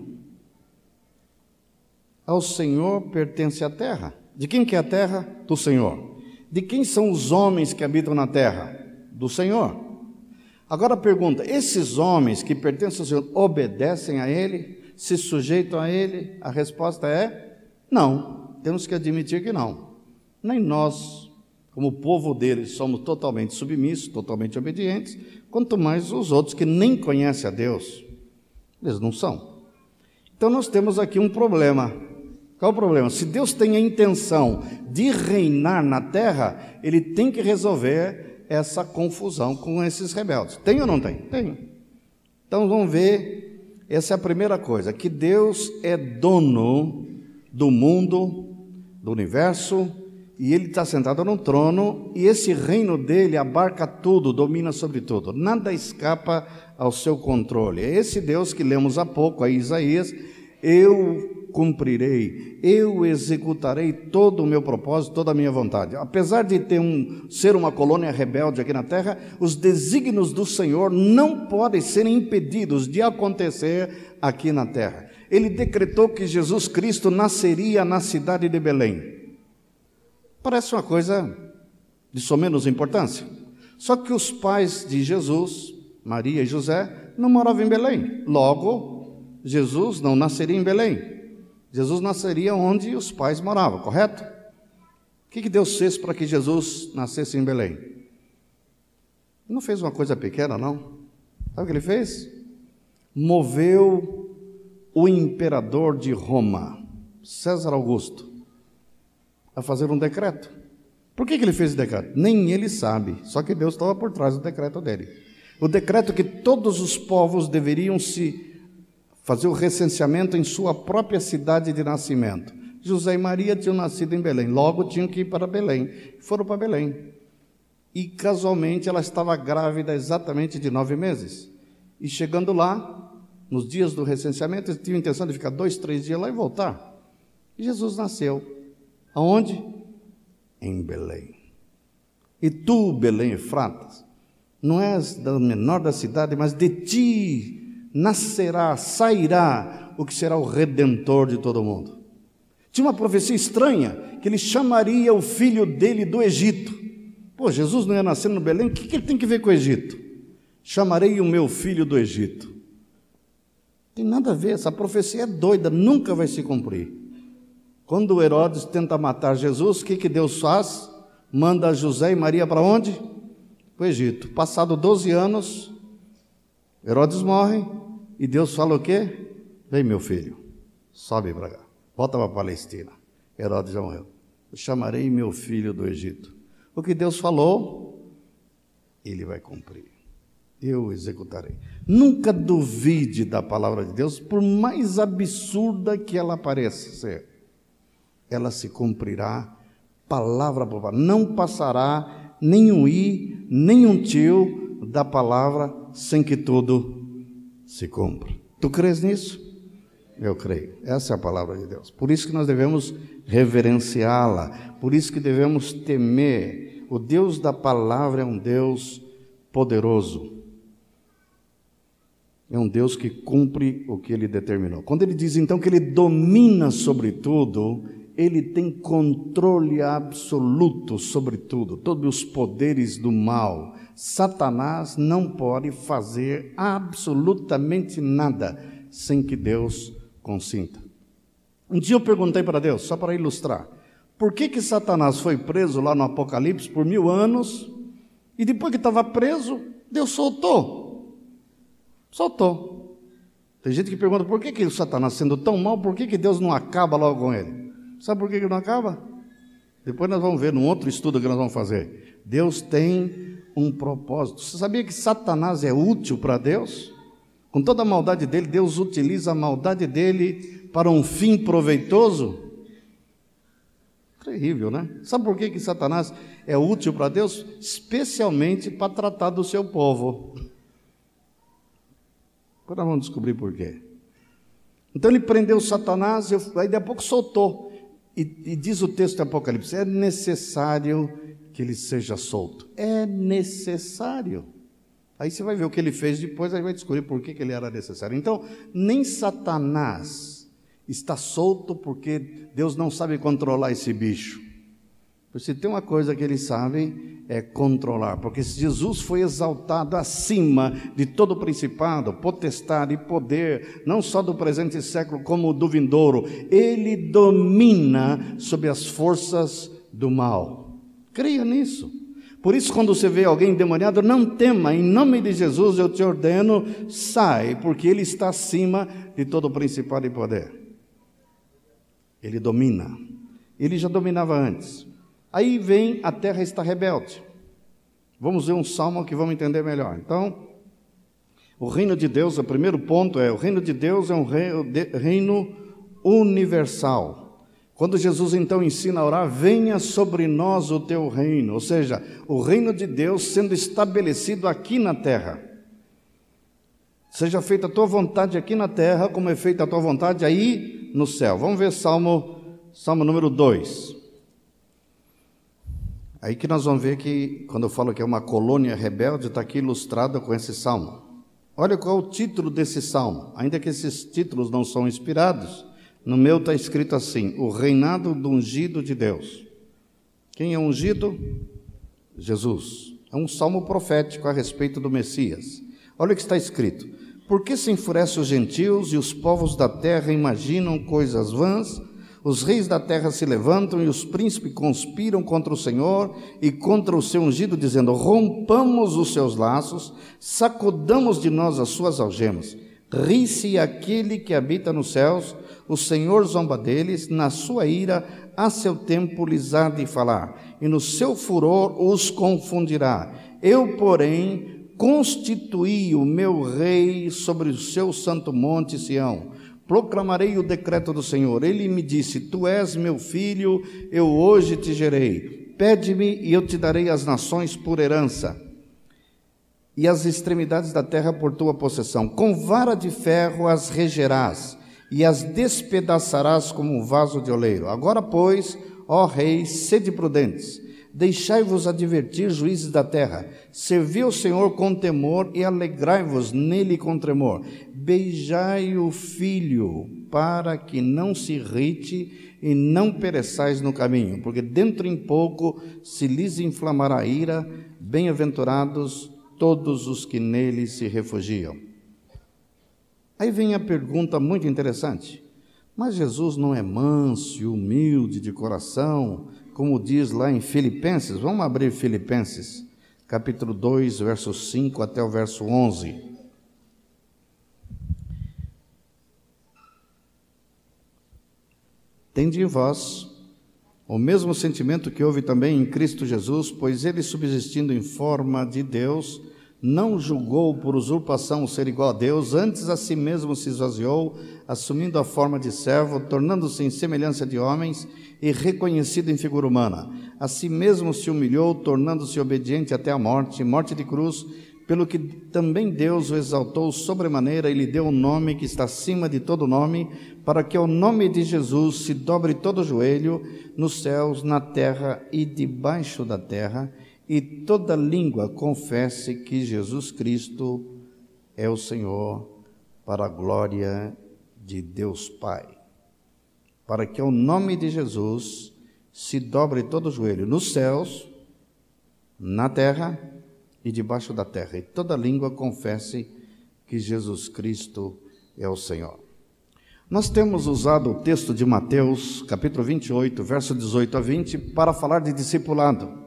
Ao Senhor pertence a terra. De quem que é a terra? Do Senhor. De quem são os homens que habitam na terra? Do Senhor. Agora pergunta: esses homens que pertencem ao Senhor obedecem a Ele? Se sujeitam a Ele? A resposta é não. Temos que admitir que não. Nem nós como povo deles, somos totalmente submissos, totalmente obedientes, quanto mais os outros que nem conhecem a Deus. Eles não são. Então nós temos aqui um problema. Qual o problema? Se Deus tem a intenção de reinar na terra, ele tem que resolver essa confusão com esses rebeldes. Tem ou não tem? Tem. Então vamos ver, essa é a primeira coisa, que Deus é dono do mundo, do universo, e ele está sentado no trono, e esse reino dele abarca tudo, domina sobre tudo, nada escapa ao seu controle. É esse Deus que lemos há pouco, aí Isaías, eu cumprirei, eu executarei todo o meu propósito, toda a minha vontade. Apesar de ter um, ser uma colônia rebelde aqui na terra, os desígnios do Senhor não podem ser impedidos de acontecer aqui na terra. Ele decretou que Jesus Cristo nasceria na cidade de Belém. Parece uma coisa de só menos importância. Só que os pais de Jesus, Maria e José, não moravam em Belém. Logo, Jesus não nasceria em Belém. Jesus nasceria onde os pais moravam, correto? O que, Deus fez para que Jesus nascesse em Belém? Não fez uma coisa pequena, não. Sabe o que ele fez? Moveu o imperador de Roma, César Augusto, a fazer um decreto. Por que, que ele fez o decreto? Nem ele sabe, só que Deus estava por trás do decreto dele. O decreto que todos os povos deveriam se fazer o recenseamento em sua própria cidade de nascimento. José e Maria tinham nascido em Belém, logo tinham que ir para Belém. Foram para Belém. E casualmente ela estava grávida exatamente de nove meses. E chegando lá, nos dias do recenseamento, eles tinham intenção de ficar dois, três dias lá e voltar. E Jesus nasceu. Aonde? Em Belém. E tu, Belém Efratas, não és da menor da cidade, mas de ti nascerá, sairá o que será o redentor de todo mundo. Tinha uma profecia estranha que ele chamaria o filho dele do Egito. Pô, Jesus não ia nascer no Belém, o que, que ele tem que ver com o Egito? Chamarei o meu filho do Egito. Tem nada a ver, essa profecia é doida, nunca vai se cumprir. Quando Herodes tenta matar Jesus, o que, que Deus faz? Manda José e Maria para onde? Para o Egito. Passado 12 anos, Herodes morre e Deus fala o quê? Vem, meu filho, sobe para cá, volta para a Palestina. Herodes já morreu. Eu chamarei meu filho do Egito. O que Deus falou, ele vai cumprir. Eu executarei. Nunca duvide da palavra de Deus, por mais absurda que ela pareça ser ela se cumprirá, palavra por palavra. Não passará nenhum i, nenhum tio da palavra sem que tudo se cumpra. Tu crês nisso? Eu creio. Essa é a palavra de Deus. Por isso que nós devemos reverenciá-la, por isso que devemos temer. O Deus da palavra é um Deus poderoso. É um Deus que cumpre o que ele determinou. Quando ele diz então que ele domina sobre tudo, ele tem controle absoluto sobre tudo, todos os poderes do mal. Satanás não pode fazer absolutamente nada sem que Deus consinta. Um dia eu perguntei para Deus, só para ilustrar, por que que Satanás foi preso lá no Apocalipse por mil anos e depois que estava preso, Deus soltou? Soltou. Tem gente que pergunta por que, que o Satanás, sendo tão mal, por que, que Deus não acaba logo com ele? Sabe por que não acaba? Depois nós vamos ver num outro estudo que nós vamos fazer. Deus tem um propósito. Você sabia que Satanás é útil para Deus? Com toda a maldade dele, Deus utiliza a maldade dele para um fim proveitoso? Terrível, né? Sabe por que, que Satanás é útil para Deus? Especialmente para tratar do seu povo. Agora vamos descobrir por quê. Então ele prendeu Satanás, aí daqui a pouco soltou. E, e diz o texto do Apocalipse: é necessário que ele seja solto. É necessário. Aí você vai ver o que ele fez depois, aí vai descobrir por que, ele era necessário. Então, nem Satanás está solto porque Deus não sabe controlar esse bicho. Se tem uma coisa que eles sabem é controlar, porque Jesus foi exaltado acima de todo principado, potestade e poder, não só do presente século, como do vindouro. Ele domina sobre as forças do mal. Creia nisso. Por isso, quando você vê alguém endemoniado, não tema, em nome de Jesus eu te ordeno, sai, porque ele está acima de todo principado e poder. Ele domina. Ele já dominava antes. Aí vem a terra está rebelde. Vamos ver um salmo que vamos entender melhor. Então, o reino de Deus, o primeiro ponto é: o reino de Deus é um reino universal. Quando Jesus então ensina a orar, venha sobre nós o teu reino, ou seja, o reino de Deus sendo estabelecido aqui na terra. Seja feita a tua vontade aqui na terra, como é feita a tua vontade aí no céu. Vamos ver Salmo, Salmo número 2. Aí que nós vamos ver que, quando eu falo que é uma colônia rebelde, está aqui ilustrado com esse salmo. Olha qual é o título desse salmo, ainda que esses títulos não são inspirados, no meu está escrito assim: O reinado do ungido de Deus. Quem é ungido? Jesus. É um salmo profético a respeito do Messias. Olha o que está escrito: Por que se enfurecem os gentios e os povos da terra imaginam coisas vãs? Os reis da terra se levantam e os príncipes conspiram contra o Senhor e contra o seu ungido, dizendo: Rompamos os seus laços, sacudamos de nós as suas algemas. Ri-se aquele que habita nos céus, o Senhor zomba deles, na sua ira, a seu tempo lhes há de falar, e no seu furor os confundirá. Eu, porém, constituí o meu rei sobre o seu santo monte Sião proclamarei o decreto do Senhor. Ele me disse: Tu és meu filho, eu hoje te gerei. Pede-me e eu te darei as nações por herança e as extremidades da terra por tua possessão. Com vara de ferro as regerás e as despedaçarás como um vaso de oleiro. Agora, pois, ó reis, sede prudentes Deixai-vos advertir, juízes da terra. Servi o Senhor com temor e alegrai-vos nele com tremor. Beijai o filho, para que não se irrite e não pereçais no caminho, porque dentro em pouco se lhes inflamará a ira. Bem-aventurados todos os que nele se refugiam. Aí vem a pergunta muito interessante. Mas Jesus não é manso e humilde de coração? como diz lá em Filipenses, vamos abrir Filipenses, capítulo 2, verso 5 até o verso 11. Tende em vós o mesmo sentimento que houve também em Cristo Jesus, pois ele, subsistindo em forma de Deus, não julgou por usurpação ser igual a Deus, antes a si mesmo se esvaziou, assumindo a forma de servo, tornando-se em semelhança de homens e reconhecido em figura humana. A si mesmo se humilhou, tornando-se obediente até a morte, morte de cruz, pelo que também Deus o exaltou sobremaneira e lhe deu um nome que está acima de todo nome, para que ao nome de Jesus se dobre todo o joelho, nos céus, na terra e debaixo da terra, e toda língua confesse que Jesus Cristo é o Senhor, para a glória de Deus Pai. Para que ao nome de Jesus se dobre todo o joelho nos céus, na terra e debaixo da terra, e toda língua confesse que Jesus Cristo é o Senhor. Nós temos usado o texto de Mateus, capítulo 28, verso 18 a 20, para falar de discipulado.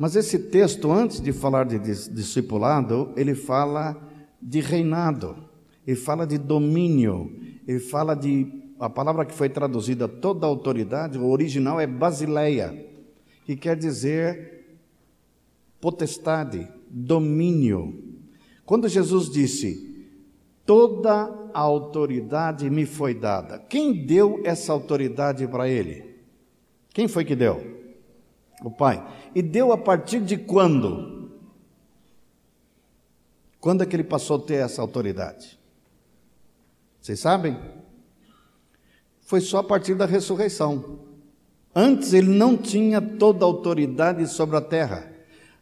Mas esse texto, antes de falar de discipulado, ele fala de reinado, ele fala de domínio, ele fala de. A palavra que foi traduzida toda autoridade, o original é basileia, que quer dizer potestade, domínio. Quando Jesus disse: Toda a autoridade me foi dada, quem deu essa autoridade para ele? Quem foi que deu? O Pai. E deu a partir de quando? Quando é que ele passou a ter essa autoridade? Vocês sabem? Foi só a partir da ressurreição. Antes ele não tinha toda a autoridade sobre a terra.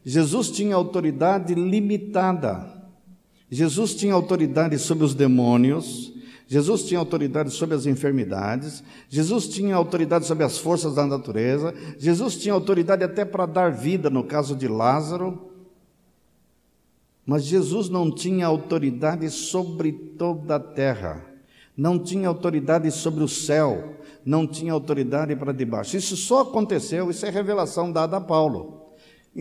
Jesus tinha autoridade limitada. Jesus tinha autoridade sobre os demônios, Jesus tinha autoridade sobre as enfermidades, Jesus tinha autoridade sobre as forças da natureza, Jesus tinha autoridade até para dar vida, no caso de Lázaro. Mas Jesus não tinha autoridade sobre toda a terra, não tinha autoridade sobre o céu, não tinha autoridade para debaixo. Isso só aconteceu, isso é revelação dada a Paulo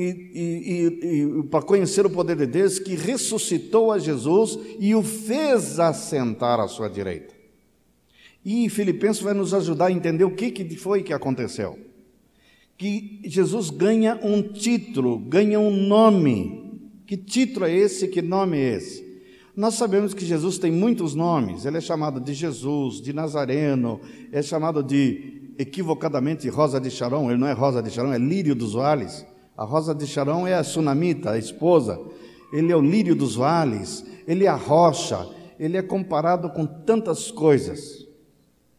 e, e, e para conhecer o poder de Deus, que ressuscitou a Jesus e o fez assentar à sua direita. E Filipenses vai nos ajudar a entender o que, que foi que aconteceu. Que Jesus ganha um título, ganha um nome. Que título é esse? Que nome é esse? Nós sabemos que Jesus tem muitos nomes. Ele é chamado de Jesus, de Nazareno, é chamado de equivocadamente Rosa de Sharon. Ele não é Rosa de Sharon, é Lírio dos Vales. A rosa de Sharon é a sunamita, a esposa. Ele é o lírio dos vales, ele é a rocha, ele é comparado com tantas coisas.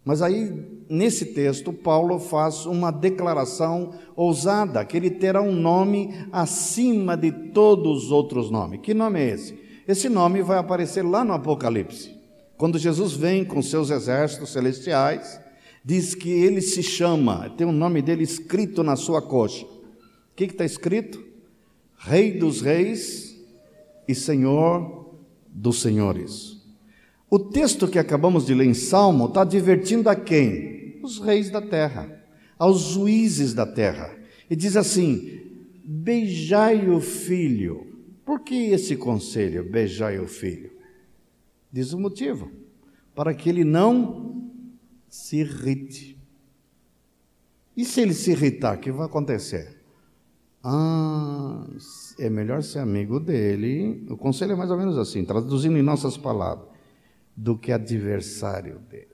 Mas aí, nesse texto, Paulo faz uma declaração ousada, que ele terá um nome acima de todos os outros nomes. Que nome é esse? Esse nome vai aparecer lá no Apocalipse. Quando Jesus vem com seus exércitos celestiais, diz que ele se chama, tem o nome dele escrito na sua coxa que está escrito? Rei dos reis e Senhor dos senhores. O texto que acabamos de ler em Salmo está advertindo a quem? Os reis da terra, aos juízes da terra. E diz assim: beijai o filho. Por que esse conselho, beijai o filho? Diz o motivo: para que ele não se irrite. E se ele se irritar, o que vai acontecer? Ah, é melhor ser amigo dele. O conselho é mais ou menos assim, traduzindo em nossas palavras. do que adversário dele.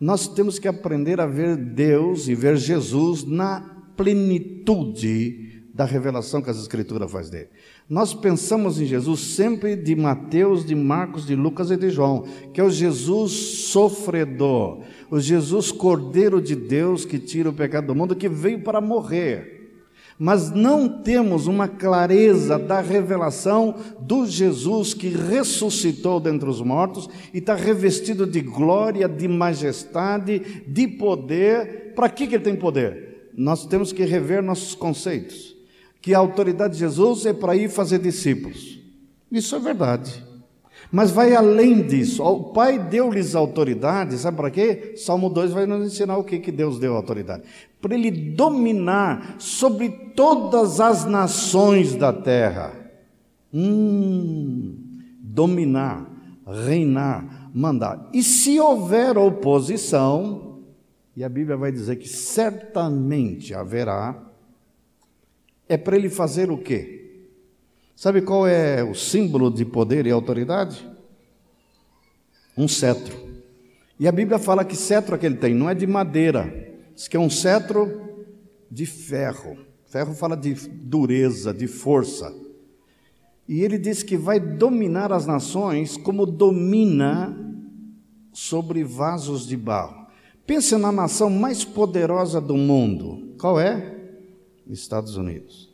Nós temos que aprender a ver Deus e ver Jesus na plenitude da revelação que as Escrituras faz dele. Nós pensamos em Jesus sempre de Mateus, de Marcos, de Lucas e de João, que é o Jesus sofredor, o Jesus Cordeiro de Deus que tira o pecado do mundo, que veio para morrer mas não temos uma clareza da revelação do Jesus que ressuscitou dentre os mortos e está revestido de glória, de majestade, de poder. Para que, ele tem poder? Nós temos que rever nossos conceitos. Que a autoridade de Jesus é para ir fazer discípulos. Isso é verdade. Mas vai além disso. O Pai deu-lhes autoridade, sabe para quê? Salmo 2 vai nos ensinar o que, que Deus deu autoridade. Para ele dominar sobre todas as nações da terra. Hum, dominar, reinar, mandar. E se houver oposição, e a Bíblia vai dizer que certamente haverá, é para ele fazer o quê? Sabe qual é o símbolo de poder e autoridade? Um cetro. E a Bíblia fala que cetro que ele tem não é de madeira, diz que é um cetro de ferro. Ferro fala de dureza, de força. E ele diz que vai dominar as nações como domina sobre vasos de barro. Pense na nação mais poderosa do mundo. Qual é? Estados Unidos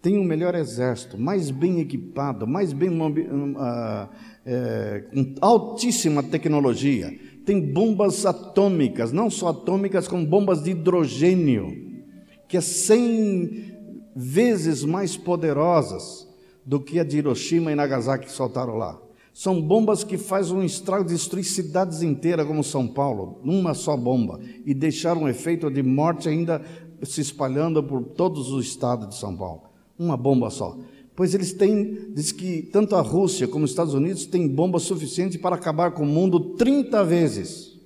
tem um melhor exército, mais bem equipado, mais bem uh, é, com altíssima tecnologia. Tem bombas atômicas, não só atômicas, como bombas de hidrogênio, que é 100 vezes mais poderosas do que a de Hiroshima e Nagasaki que soltaram lá. São bombas que fazem um estrago, destruir cidades inteiras como São Paulo, numa só bomba, e deixaram um efeito de morte ainda se espalhando por todos os estados de São Paulo uma bomba só. Pois eles têm, diz que tanto a Rússia como os Estados Unidos têm bombas suficientes para acabar com o mundo 30 vezes.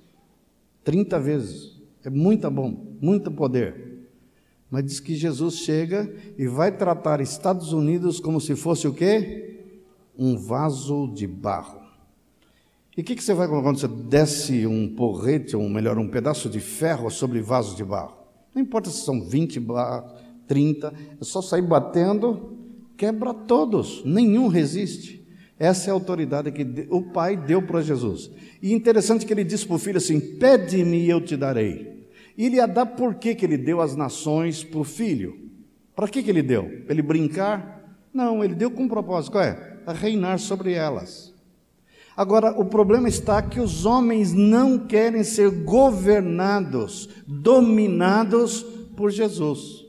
30 vezes. É muita bomba, muito poder. Mas diz que Jesus chega e vai tratar Estados Unidos como se fosse o quê? Um vaso de barro. E o que, que, você vai quando você desce um porrete, ou melhor, um pedaço de ferro sobre vaso de barro? Não importa se são 20 barros, 30, é só sair batendo, quebra todos, nenhum resiste. Essa é a autoridade que o Pai deu para Jesus. E interessante que ele disse para o filho assim: Pede-me e eu te darei. E ele ia dar por que, que ele deu as nações para o filho? Para que, que ele deu? Para ele brincar? Não, ele deu com um propósito: qual é? A reinar sobre elas. Agora, o problema está que os homens não querem ser governados, dominados por Jesus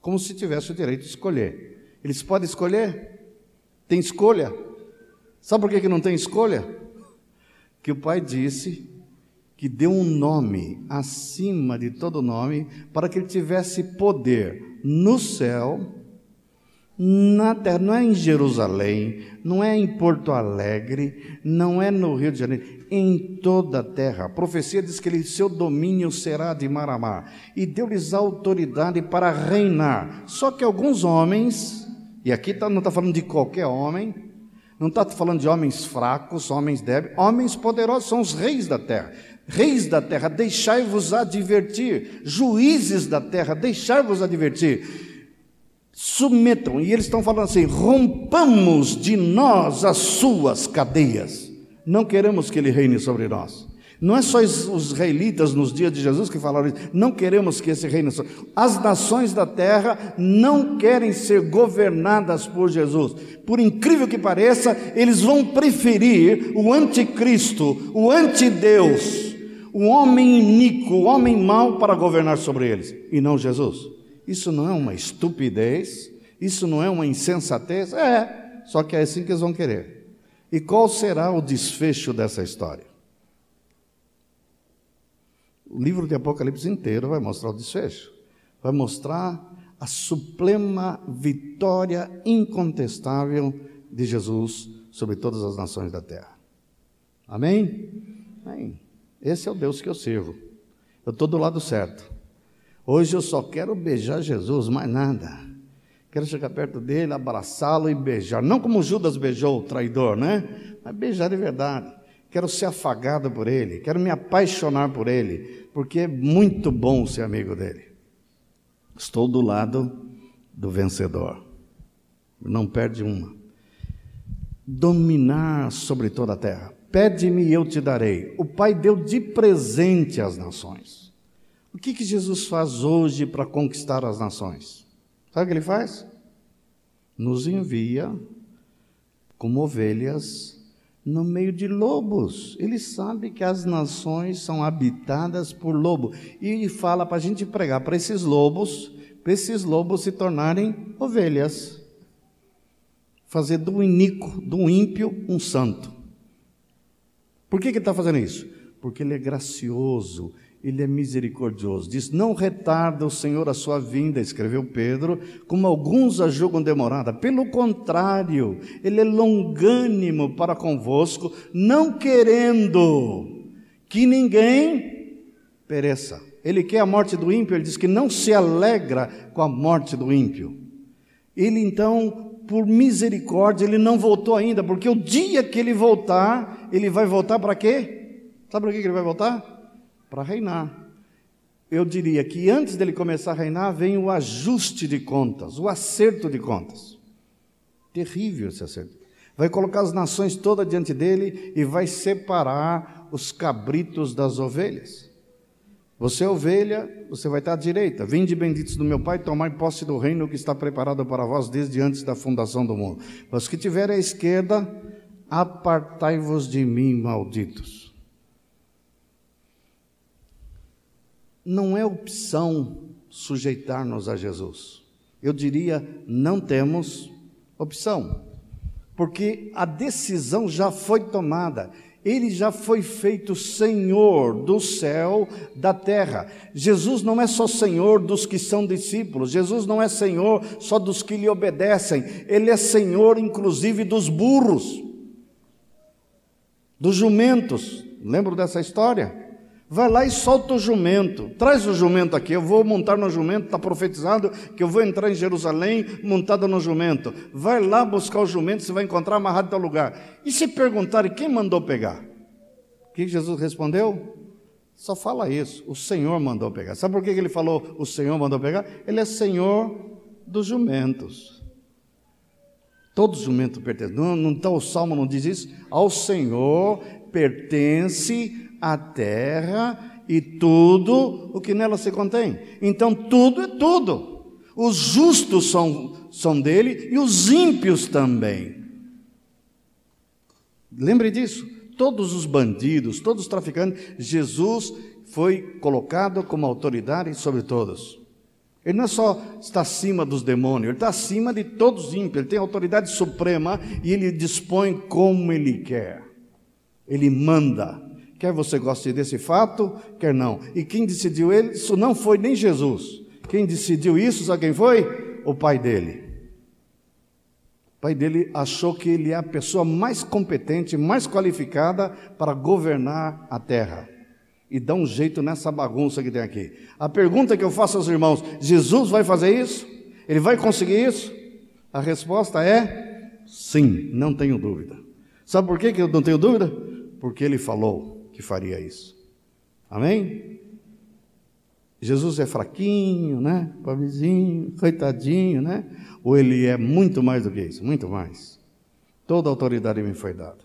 como se tivesse o direito de escolher. Eles podem escolher? Tem escolha? Sabe por que, que não tem escolha? Que o pai disse que deu um nome acima de todo nome para que ele tivesse poder no céu na terra, não é em Jerusalém, não é em Porto Alegre, não é no Rio de Janeiro, em toda a terra. A profecia diz que ele, seu domínio será de mar a mar, e deu-lhes autoridade para reinar. Só que alguns homens, e aqui tá, não está falando de qualquer homem, não está falando de homens fracos, homens débeis, homens poderosos, são os reis da terra. Reis da terra, deixai-vos advertir, juízes da terra, deixai-vos advertir submetam. E eles estão falando assim: rompamos de nós as suas cadeias. Não queremos que ele reine sobre nós. Não é só os israelitas nos dias de Jesus que falaram isso. Não queremos que esse reine. As nações da terra não querem ser governadas por Jesus. Por incrível que pareça, eles vão preferir o anticristo, o antideus, o homem iníquo, o homem mau para governar sobre eles, e não Jesus. Isso não é uma estupidez? Isso não é uma insensatez? É, só que é assim que eles vão querer. E qual será o desfecho dessa história? O livro de Apocalipse inteiro vai mostrar o desfecho. Vai mostrar a suprema vitória incontestável de Jesus sobre todas as nações da terra. Amém? Amém. Esse é o Deus que eu sirvo. Eu estou do lado certo. Hoje eu só quero beijar Jesus, mais nada. Quero chegar perto dele, abraçá-lo e beijar. Não como Judas beijou o traidor, né? Mas beijar de verdade. quero ser afagado por Ele, quero me apaixonar por Ele, porque é muito bom ser amigo dele. Estou do lado do vencedor, não perde uma. Dominar sobre toda a terra. Pede-me e eu te darei. O Pai deu de presente às nações. O que, que Jesus faz hoje para conquistar as nações? Sabe o que ele faz? Nos envia como ovelhas no meio de lobos. Ele sabe que as nações são habitadas por lobo. E fala para a gente pregar para esses lobos, para esses lobos se tornarem ovelhas. Fazer do iníquo, do ímpio, um santo. Por que, que ele está fazendo isso? Porque ele é gracioso, ele é misericordioso. Diz: Não retarda o Senhor a sua vinda, escreveu Pedro, como alguns a julgam demorada. Pelo contrário, ele é longânimo para convosco, não querendo que ninguém pereça. Ele quer a morte do ímpio, ele diz que não se alegra com a morte do ímpio. Ele então, por misericórdia, ele não voltou ainda, porque o dia que ele voltar, ele vai voltar para quê? Sabe para que ele vai voltar? Para reinar. Eu diria que antes dele começar a reinar, vem o ajuste de contas, o acerto de contas. Terrível esse acerto. Vai colocar as nações todas diante dele e vai separar os cabritos das ovelhas. Você é ovelha, você vai estar à direita. Vinde benditos do meu Pai, tomai posse do reino que está preparado para vós desde antes da fundação do mundo. Os que tiverem à esquerda, apartai-vos de mim, malditos. Não é opção sujeitar-nos a Jesus. Eu diria, não temos opção, porque a decisão já foi tomada. Ele já foi feito Senhor do céu, da terra. Jesus não é só Senhor dos que são discípulos, Jesus não é Senhor só dos que lhe obedecem, Ele é Senhor inclusive dos burros, dos jumentos. Lembro dessa história? Vai lá e solta o jumento. Traz o jumento aqui. Eu vou montar no jumento. Está profetizado que eu vou entrar em Jerusalém montado no jumento. Vai lá buscar o jumento. Você vai encontrar amarrado em tal lugar. E se perguntarem quem mandou pegar? O que Jesus respondeu? Só fala isso. O Senhor mandou pegar. Sabe por que ele falou o Senhor mandou pegar? Ele é Senhor dos jumentos. Todos os jumentos pertencem. Não, não está o salmo, não diz isso? Ao Senhor pertence a terra e tudo o que nela se contém. Então, tudo é tudo. Os justos são, são dele e os ímpios também. Lembre disso. Todos os bandidos, todos os traficantes, Jesus foi colocado como autoridade sobre todos. Ele não é só está acima dos demônios, ele está acima de todos os ímpios, ele tem autoridade suprema e ele dispõe como ele quer. Ele manda. Quer você goste desse fato, quer não. E quem decidiu ele, isso não foi nem Jesus. Quem decidiu isso, sabe quem foi? O pai dele. O pai dele achou que ele é a pessoa mais competente, mais qualificada para governar a terra. E dá um jeito nessa bagunça que tem aqui. A pergunta que eu faço aos irmãos: Jesus vai fazer isso? Ele vai conseguir isso? A resposta é sim, não tenho dúvida. Sabe por que eu não tenho dúvida? Porque ele falou que faria isso. Amém? Jesus é fraquinho, né? Pobrezinho, coitadinho, né? Ou ele é muito mais do que isso? Muito mais. Toda autoridade me foi dada.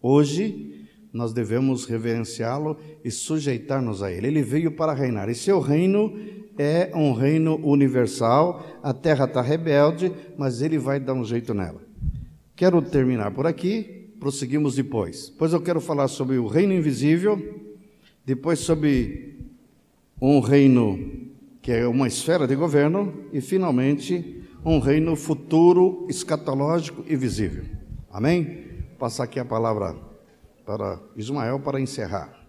Hoje, nós devemos reverenciá-lo e sujeitar-nos a ele. Ele veio para reinar. E seu reino é um reino universal. A terra está rebelde, mas ele vai dar um jeito nela. Quero terminar por aqui prosseguimos depois. Depois eu quero falar sobre o reino invisível, depois sobre um reino que é uma esfera de governo e finalmente um reino futuro, escatológico e visível. Amém? Vou passar aqui a palavra para Ismael para encerrar.